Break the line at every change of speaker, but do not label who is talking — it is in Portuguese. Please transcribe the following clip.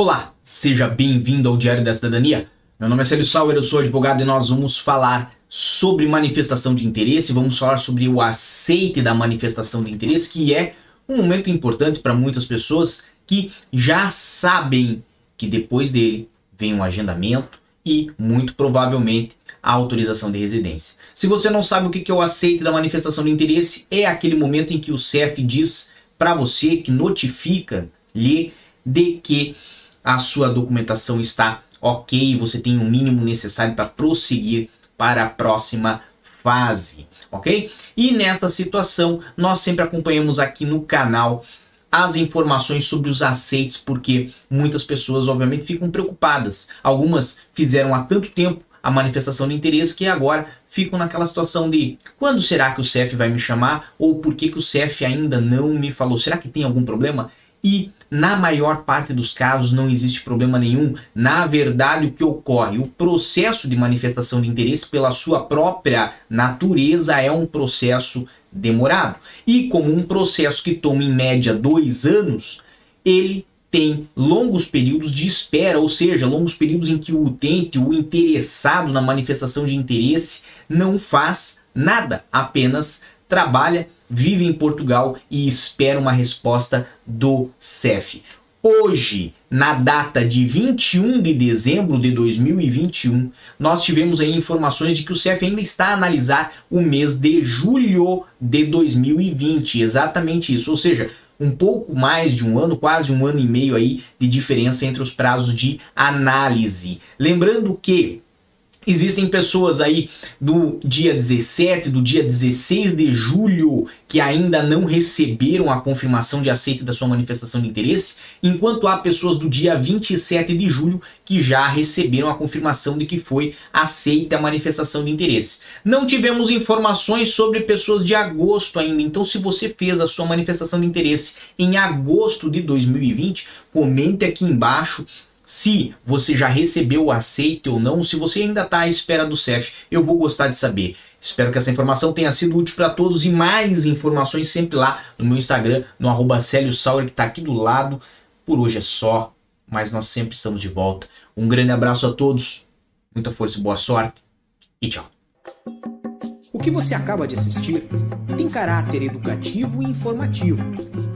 Olá, seja bem-vindo ao Diário da Cidadania. Meu nome é Célio Sauer, eu sou advogado e nós vamos falar sobre manifestação de interesse, vamos falar sobre o aceite da manifestação de interesse, que é um momento importante para muitas pessoas que já sabem que depois dele vem um agendamento e, muito provavelmente, a autorização de residência. Se você não sabe o que é o aceite da manifestação de interesse, é aquele momento em que o CEF diz para você, que notifica-lhe de que a sua documentação está ok, você tem o mínimo necessário para prosseguir para a próxima fase, ok? E nessa situação, nós sempre acompanhamos aqui no canal as informações sobre os aceites, porque muitas pessoas, obviamente, ficam preocupadas. Algumas fizeram há tanto tempo a manifestação de interesse que agora ficam naquela situação de quando será que o CEF vai me chamar ou por que, que o CEF ainda não me falou? Será que tem algum problema? E na maior parte dos casos não existe problema nenhum. Na verdade, o que ocorre? O processo de manifestação de interesse, pela sua própria natureza, é um processo demorado. E como um processo que toma em média dois anos, ele tem longos períodos de espera, ou seja, longos períodos em que o utente, o interessado na manifestação de interesse, não faz nada, apenas trabalha vive em Portugal e espera uma resposta do CEF. Hoje, na data de 21 de dezembro de 2021, nós tivemos aí informações de que o CEF ainda está a analisar o mês de julho de 2020, exatamente isso, ou seja, um pouco mais de um ano, quase um ano e meio aí de diferença entre os prazos de análise. Lembrando que Existem pessoas aí do dia 17, do dia 16 de julho que ainda não receberam a confirmação de aceito da sua manifestação de interesse, enquanto há pessoas do dia 27 de julho que já receberam a confirmação de que foi aceita a manifestação de interesse. Não tivemos informações sobre pessoas de agosto ainda, então se você fez a sua manifestação de interesse em agosto de 2020, comente aqui embaixo se você já recebeu o aceite ou não, se você ainda está à espera do CEF, eu vou gostar de saber. Espero que essa informação tenha sido útil para todos e mais informações sempre lá no meu Instagram, no arroba Sauer, que está aqui do lado. Por hoje é só, mas nós sempre estamos de volta. Um grande abraço a todos, muita força e boa sorte e tchau.
O que você acaba de assistir tem caráter educativo e informativo.